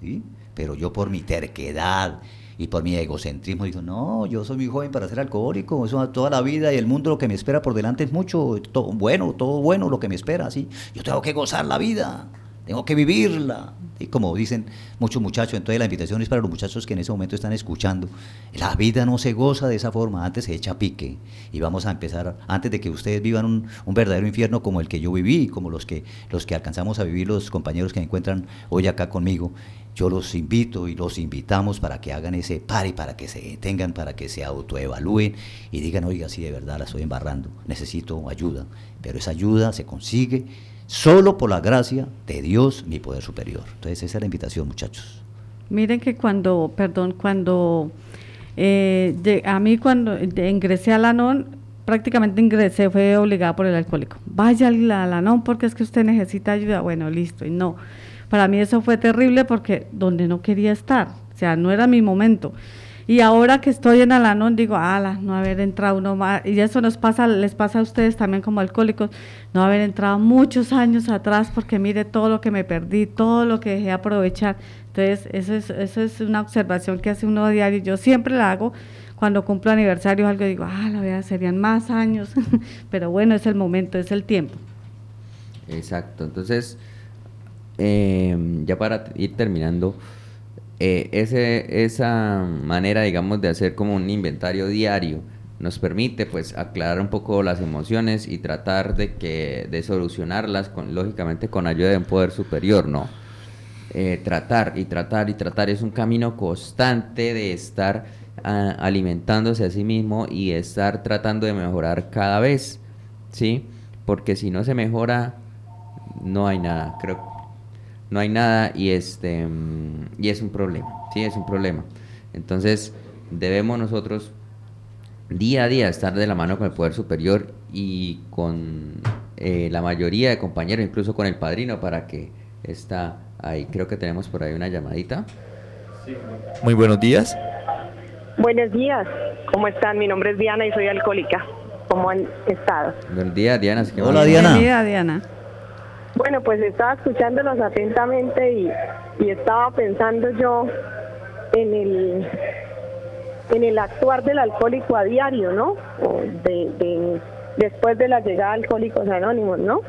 ¿sí? Pero yo por mi terquedad y por mi egocentrismo digo, no, yo soy muy joven para ser alcohólico, eso toda la vida y el mundo lo que me espera por delante es mucho, todo bueno, todo bueno lo que me espera, ¿sí? Yo tengo que gozar la vida, tengo que vivirla. Y como dicen muchos muchachos, entonces la invitación es para los muchachos que en ese momento están escuchando. La vida no se goza de esa forma, antes se echa pique. Y vamos a empezar, antes de que ustedes vivan un, verdadero infierno como el que yo viví, como los que, los que alcanzamos a vivir los compañeros que me encuentran hoy acá conmigo, yo los invito y los invitamos para que hagan ese pari, para que se detengan, para que se autoevalúen y digan, oiga, si de verdad la estoy embarrando, necesito ayuda. Pero esa ayuda se consigue solo por la gracia de Dios, mi poder superior. Entonces esa es la invitación, muchachos. Miren que cuando, perdón, cuando eh, a mí cuando ingresé al ANON, prácticamente ingresé, fue obligada por el alcohólico. Vaya al ANON porque es que usted necesita ayuda. Bueno, listo. Y no, para mí eso fue terrible porque donde no quería estar, o sea, no era mi momento. Y ahora que estoy en Alanón, digo, ala, no haber entrado uno más, y eso nos pasa, les pasa a ustedes también como alcohólicos, no haber entrado muchos años atrás, porque mire todo lo que me perdí, todo lo que dejé de aprovechar. Entonces, eso es, eso es una observación que hace uno diario, yo siempre la hago cuando cumplo aniversario, algo digo, ah, la verdad, serían más años, pero bueno, es el momento, es el tiempo. Exacto, entonces, eh, ya para ir terminando, eh, ese, esa manera, digamos, de hacer como un inventario diario nos permite, pues, aclarar un poco las emociones y tratar de que de solucionarlas, con, lógicamente, con ayuda de un poder superior, ¿no? Eh, tratar y tratar y tratar es un camino constante de estar alimentándose a sí mismo y estar tratando de mejorar cada vez, ¿sí? Porque si no se mejora, no hay nada, creo. No hay nada y, este, y es un problema, ¿sí? Es un problema. Entonces, debemos nosotros día a día estar de la mano con el Poder Superior y con eh, la mayoría de compañeros, incluso con el padrino, para que está ahí. Creo que tenemos por ahí una llamadita. Muy buenos días. Buenos días, ¿cómo están? Mi nombre es Diana y soy alcohólica. ¿Cómo han estado? Buenos días, Diana. Hola, Diana. Diana. Bueno, pues estaba escuchándolos atentamente y, estaba pensando yo en el en el actuar del alcohólico a diario, ¿no? De, de, después de la llegada de Alcohólicos Anónimos, ¿no?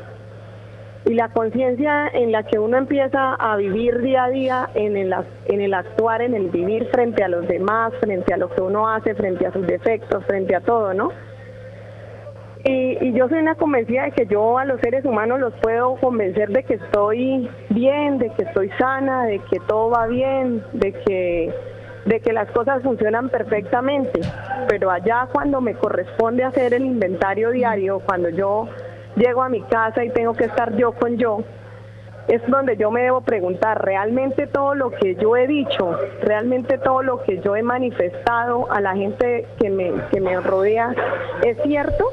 Y la conciencia en la que uno empieza a vivir día a día en el, en el actuar, en el vivir frente a los demás, frente a lo que uno hace, frente a sus defectos, frente a todo, ¿no? Y, y, yo soy una convencida de que yo a los seres humanos los puedo convencer de que estoy bien, de que estoy sana, de que todo va bien, de que de que las cosas funcionan perfectamente, pero allá cuando me corresponde hacer el inventario diario, cuando yo llego a mi casa y tengo que estar yo con yo, es donde yo me debo preguntar, ¿realmente todo lo que yo he dicho, realmente todo lo que yo he manifestado a la gente que me, que me rodea es cierto?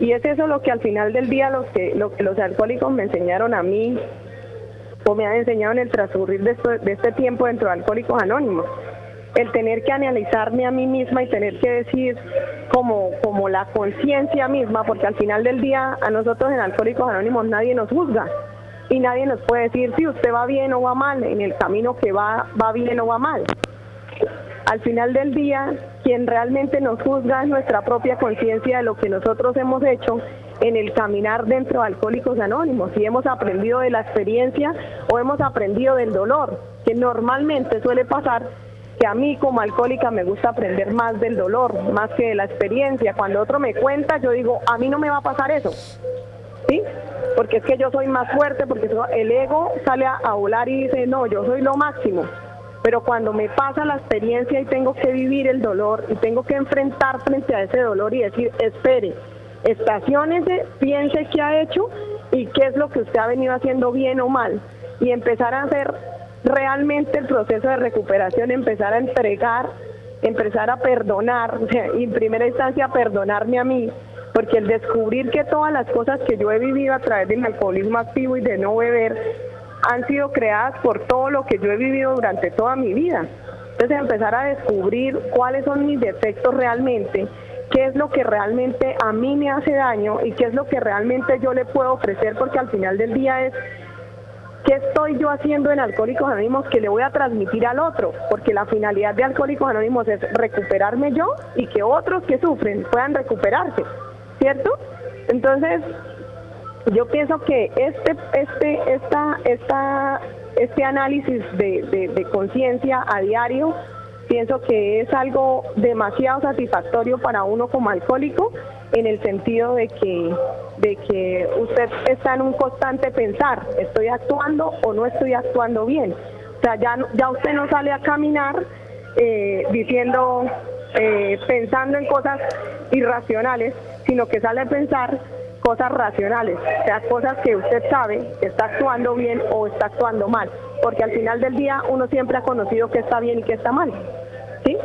Y es eso lo que al final del día los que, lo que los alcohólicos me enseñaron a mí, o me han enseñado en el transcurrir de, de este tiempo dentro de Alcohólicos Anónimos el tener que analizarme a mí misma y tener que decir como, como la conciencia misma, porque al final del día a nosotros en Alcohólicos Anónimos nadie nos juzga y nadie nos puede decir si usted va bien o va mal, en el camino que va, va bien o va mal. Al final del día, quien realmente nos juzga es nuestra propia conciencia de lo que nosotros hemos hecho en el caminar dentro de Alcohólicos Anónimos, si hemos aprendido de la experiencia o hemos aprendido del dolor, que normalmente suele pasar que a mí como alcohólica me gusta aprender más del dolor, más que de la experiencia. Cuando otro me cuenta, yo digo, a mí no me va a pasar eso. ¿Sí? Porque es que yo soy más fuerte, porque el ego sale a, volar y dice, no, yo soy lo máximo. Pero cuando me pasa la experiencia y tengo que vivir el dolor y tengo que enfrentar frente a ese dolor y decir, espere, estaciones, piense qué ha hecho y qué es lo que usted ha venido haciendo bien o mal. Y empezar a hacer realmente el proceso de recuperación, empezar a entregar, empezar a perdonar, y en primera instancia perdonarme a mí, porque el descubrir que todas las cosas que yo he vivido a través del alcoholismo activo y de no beber han sido creadas por todo lo que yo he vivido durante toda mi vida. Entonces empezar a descubrir cuáles son mis defectos realmente, qué es lo que realmente a mí me hace daño y qué es lo que realmente yo le puedo ofrecer, porque al final del día es ¿Qué estoy yo haciendo en Alcohólicos Anónimos que le voy a transmitir al otro? Porque la finalidad de Alcohólicos Anónimos es recuperarme yo y que otros que sufren puedan recuperarse, ¿cierto? Entonces, yo pienso que este, este, esta, esta, este análisis de, de conciencia a diario, pienso que es algo demasiado satisfactorio para uno como alcohólico en el sentido de que, de que usted está en un constante pensar, estoy actuando o no estoy actuando bien. O sea, ya, ya usted no sale a caminar eh, diciendo, eh, pensando en cosas irracionales, sino que sale a pensar cosas racionales, o sea, cosas que usted sabe que está actuando bien o está actuando mal, porque al final del día uno siempre ha conocido que está bien y que está mal, ¿sí?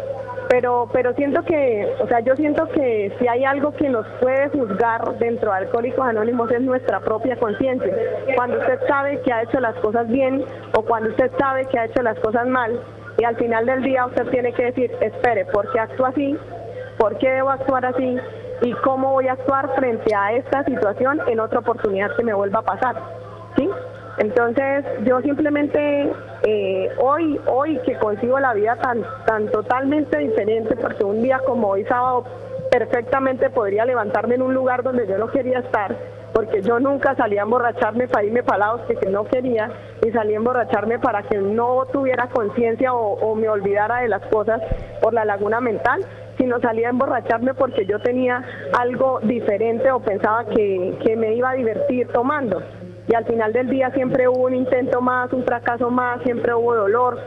pero pero siento que, o sea, yo siento que si hay algo que nos puede juzgar dentro de Alcohólicos Anónimos es nuestra propia conciencia. Cuando usted sabe que ha hecho las cosas bien o cuando usted sabe que ha hecho las cosas mal y al final del día usted tiene que decir, espere, ¿por qué actúo así? ¿Por qué debo actuar así? ¿Y cómo voy a actuar frente a esta situación en otra oportunidad que me vuelva a pasar? ¿Sí? Entonces, yo simplemente eh, hoy, hoy que consigo la vida tan, tan totalmente diferente, porque un día como hoy sábado perfectamente podría levantarme en un lugar donde yo no quería estar, porque yo nunca salía a emborracharme para irme para lados que, no quería, y salía a emborracharme para que no tuviera conciencia o, me olvidara de las cosas por la laguna mental, sino salía a emborracharme porque yo tenía algo diferente o pensaba que, que me iba a divertir tomando y al final del día siempre hubo un intento más, un fracaso más, siempre hubo dolor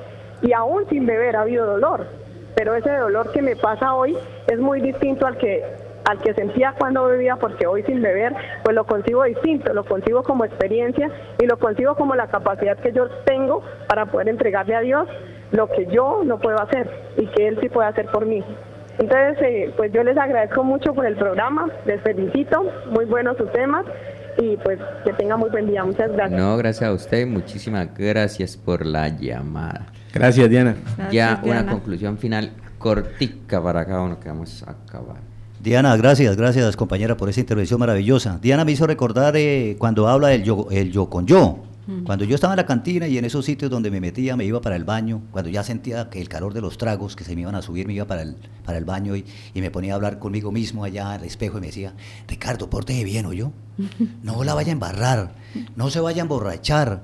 y aún sin beber ha habido dolor. pero ese dolor que me pasa hoy es muy distinto al que al que sentía cuando bebía, porque hoy sin beber, pues lo consigo distinto, lo consigo como experiencia y lo consigo como la capacidad que yo tengo para poder entregarle a Dios lo que yo no puedo hacer y que Él sí puede hacer por mí. Entonces, eh, pues yo les agradezco mucho por el programa, les felicito, muy buenos sus temas y pues que tenga muy buen día. Muchas gracias. No, gracias a usted, muchísimas gracias por la llamada. Gracias, Diana. ya una conclusión final cortica para cada uno que vamos a acabar. Diana, gracias, gracias compañera por esa intervención maravillosa. Diana me hizo recordar eh, cuando habla del yo, el yo con yo. Cuando yo estaba en la cantina y en esos sitios donde me metía, me iba para el baño, cuando ya sentía que el calor de los tragos que se me iban a subir, me iba para el, para el baño y, me ponía a hablar conmigo mismo allá al espejo y me decía, Ricardo, pórtese bien, ¿o yo? No la vaya a embarrar, no se vaya a emborrachar,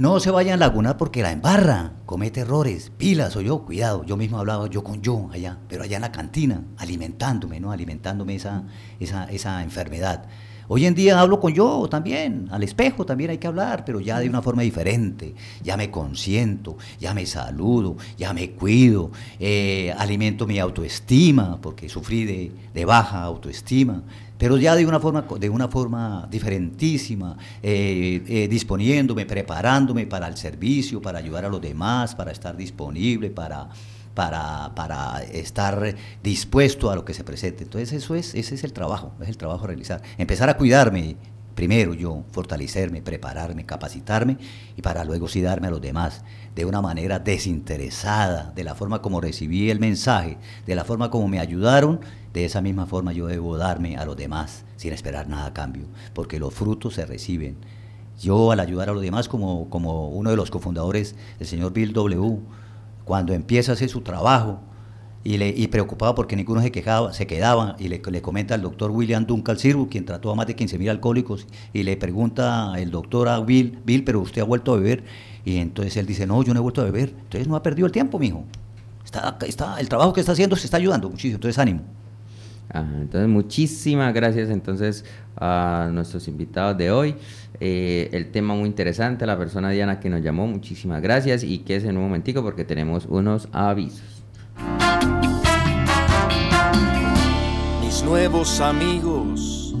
no se vaya a lagunar porque la embarra, comete errores, pilas o yo, cuidado, yo mismo hablaba yo con yo allá, pero allá en la cantina, alimentándome, ¿no? Alimentándome esa, esa, esa enfermedad. Hoy en día hablo con yo también, al espejo también hay que hablar, pero ya de una forma diferente. Ya me consiento, ya me saludo, ya me cuido, eh, alimento mi autoestima, porque sufrí de, de, baja autoestima, pero ya de una forma, de una forma diferentísima, eh, eh, disponiéndome, preparándome para el servicio, para ayudar a los demás, para estar disponible, para para, para, estar dispuesto a lo que se presente. Entonces eso es, ese es el trabajo, es el trabajo a realizar. Empezar a cuidarme primero yo, fortalecerme, prepararme, capacitarme y para luego sí darme a los demás de una manera desinteresada, de la forma como recibí el mensaje, de la forma como me ayudaron, de esa misma forma yo debo darme a los demás sin esperar nada a cambio, porque los frutos se reciben. Yo al ayudar a los demás como, como uno de los cofundadores, el señor Bill W., cuando empieza a hacer su trabajo y, le, y preocupado porque ninguno se, quejaba, se quedaba, y le, le comenta al doctor William Duncan Sirbu, quien trató a más de 15.000 alcohólicos, y le pregunta el doctor a Bill, Bill, pero usted ha vuelto a beber, y entonces él dice, no, yo no he vuelto a beber, entonces no ha perdido el tiempo, mijo. Está, está, el trabajo que está haciendo se está ayudando muchísimo, entonces ánimo. Entonces, muchísimas gracias entonces a nuestros invitados de hoy. Eh, el tema muy interesante, la persona Diana que nos llamó, muchísimas gracias y que es en un momentico porque tenemos unos avisos. Mis nuevos amigos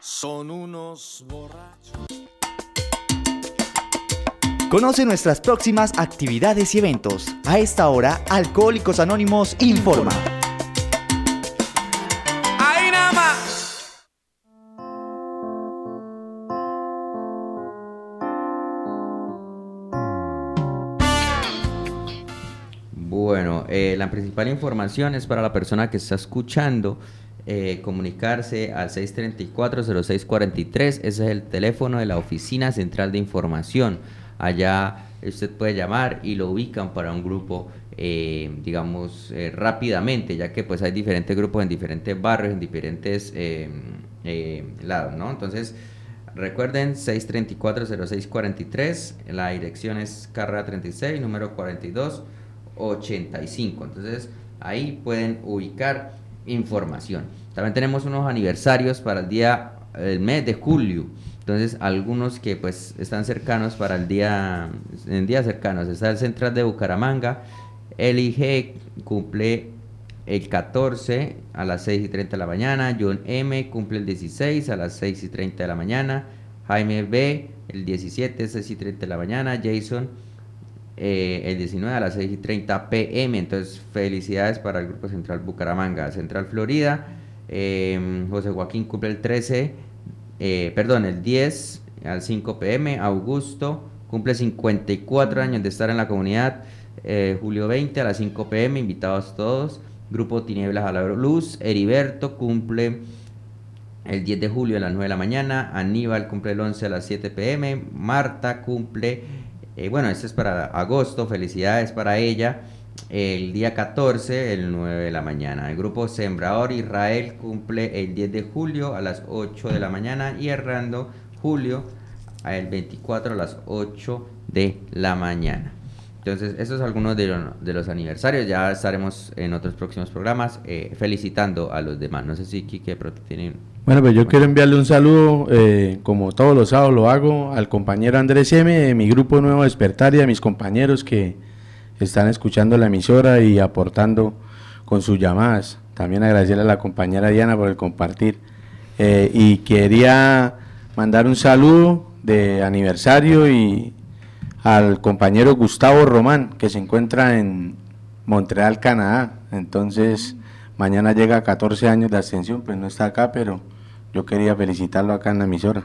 son unos borrachos. Conoce nuestras próximas actividades y eventos. A esta hora, Alcohólicos Anónimos informa. Eh, la principal información es para la persona que está escuchando. Eh, comunicarse al 634-0643, ese es el teléfono de la Oficina Central de Información. Allá usted puede llamar y lo ubican para un grupo, eh, digamos, rápidamente, ya que pues hay diferentes grupos en diferentes barrios, en diferentes lados, ¿no? Entonces, recuerden, 634-0643, la dirección es carrera 36, número 42. 85. Entonces ahí pueden ubicar información. También tenemos unos aniversarios para el día, el mes de julio. Entonces algunos que pues están cercanos para el día, en días cercanos. Está el Central de Bucaramanga. El IG cumple el 14 a las 6 y 30 de la mañana. John M cumple el 16 a las 6 y 30 de la mañana. Jaime B el 17 6 y 30 de la mañana. Jason eh, el 19 a las 6 y 30 pm. Entonces, felicidades para el Grupo Central Bucaramanga, Central Florida. Em, José Joaquín cumple el 13, eh, perdón, el 10 al 5 pm. Augusto cumple 54 años de estar en la comunidad. Eh, julio 20 a las 5 pm, invitados todos. Grupo Tinieblas a la Luz. Heriberto cumple el 10 de julio a las 9 de la mañana. Aníbal cumple el 11 a las 7 pm. Marta cumple eh, bueno, este es para agosto, felicidades para ella. El día 14, el 9 de la mañana. El grupo Sembrador Israel cumple el 10 de julio a las 8 de la mañana y errando julio el 24 a las 8 de la mañana. Entonces, esos son algunos de, los aniversarios. Ya estaremos en otros próximos programas eh, felicitando a los demás. No sé si Kike tienen bueno, pues yo quiero enviarle un saludo, eh, como todos los sábados lo hago, al compañero Andrés M, de mi grupo Nuevo Despertar y a mis compañeros que están escuchando la emisora y aportando con sus llamadas. También agradecerle a la compañera Diana por el compartir. Eh, y quería mandar un saludo de aniversario y al compañero Gustavo Román, que se encuentra en Montreal, Canadá. Entonces, mañana llega a 14 años de ascensión, pues no está acá, pero yo quería felicitarlo acá en la emisora.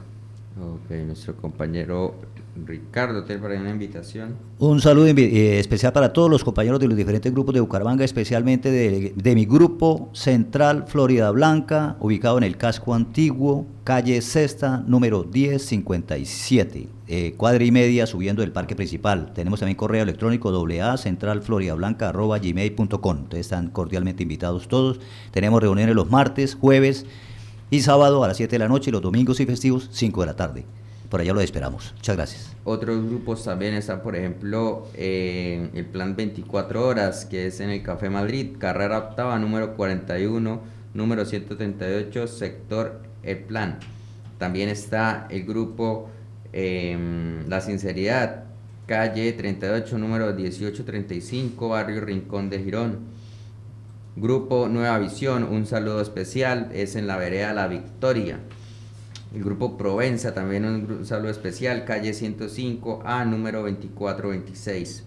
Ok, nuestro compañero Ricardo, ¿tiene para una invitación? Un saludo eh, especial para todos los compañeros de los diferentes grupos de Bucaramanga, especialmente de, mi grupo Central Florida Blanca, ubicado en el casco antiguo, calle Sexta, número 1057, eh, cuadra y media subiendo del parque principal. Tenemos también correo electrónico AA gmail.com. Ustedes están cordialmente invitados todos. Tenemos reuniones los martes, jueves y sábado a las 7 de la noche y los domingos y festivos 5 de la tarde. Por allá lo esperamos. Muchas gracias. Otros grupos también están, por ejemplo, el plan 24 horas, que es en el Café Madrid, carrera octava, número 41, número 138, sector El Plan. También está el grupo em, La Sinceridad, calle 38, número 1835, barrio Rincón de Girón. Grupo Nueva Visión, un saludo especial, es en la vereda La Victoria. El grupo Provenza, también un saludo especial, calle 105 A, número 2426.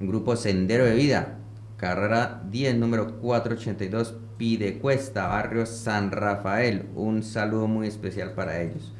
Grupo Sendero de Vida, carrera 10, número 482, Pidecuesta, barrio San Rafael. Un saludo muy especial para ellos.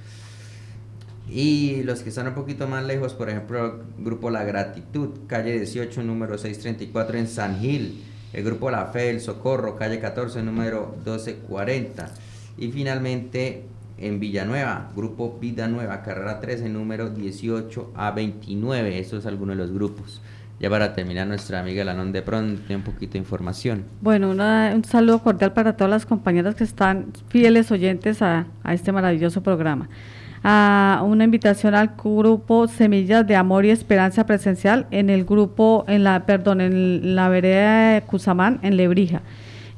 Y los que están un poquito más lejos, por ejemplo, el grupo La Gratitud, calle 18, número 634 en San Gil. El grupo La Fe, El Socorro, calle 14, número 1240. Y finalmente en Villanueva, grupo Vida Nueva, carrera 13, número 18 a 29. Estos es algunos de los grupos. Ya para terminar, nuestra amiga Lanón de pronto tiene un poquito de información. Bueno, un saludo cordial para todas las compañeras que están fieles oyentes a, este maravilloso programa. A una invitación al grupo Semillas de Amor y Esperanza Presencial en el grupo, en la, perdón, en la vereda de Cusamán, en Lebrija.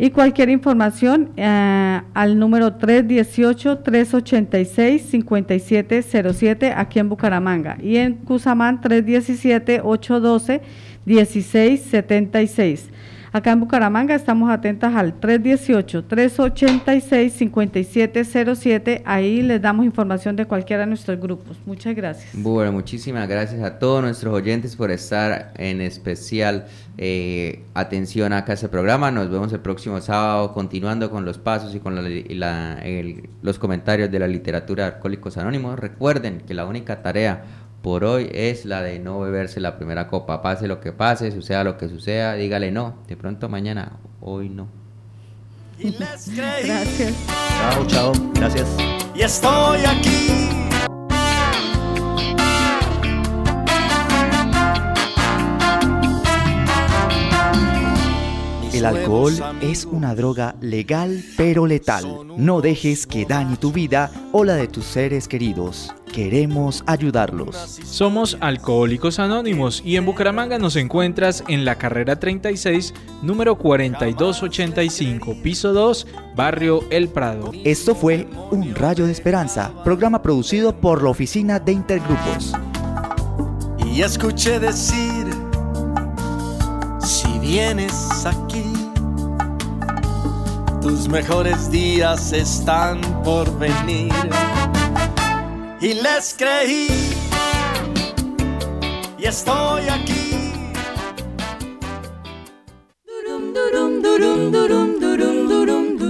Y cualquier información eh, al número 318-386-5707 aquí en Bucaramanga. Y en Cusamán 317-812-1676. Acá en Bucaramanga estamos atentas al 318-386-5707. Ahí les damos información de cualquiera de nuestros grupos. Muchas gracias. Bueno, muchísimas gracias a todos nuestros oyentes por estar en especial eh, atención acá a este programa. Nos vemos el próximo sábado continuando con los pasos y con los comentarios de la literatura de Alcohólicos Anónimos. Recuerden que la única tarea por hoy es la de no beberse la primera copa. Pase lo que pase, suceda lo que suceda, dígale no. De pronto mañana, hoy no. Gracias. Chao, chao. Gracias. Y estoy aquí. El alcohol es una droga legal pero letal. No dejes que dañe tu vida o la de tus seres queridos. Queremos ayudarlos. Somos Alcohólicos Anónimos y en Bucaramanga nos encuentras en la carrera 36, número 4285, piso 2, barrio El Prado. Esto fue Un Rayo de Esperanza, programa producido por la Oficina de Intergrupos. Y escuché decir, si vienes aquí, tus mejores días están por venir y les creí y estoy aquí. Durum, durum, durum, durum.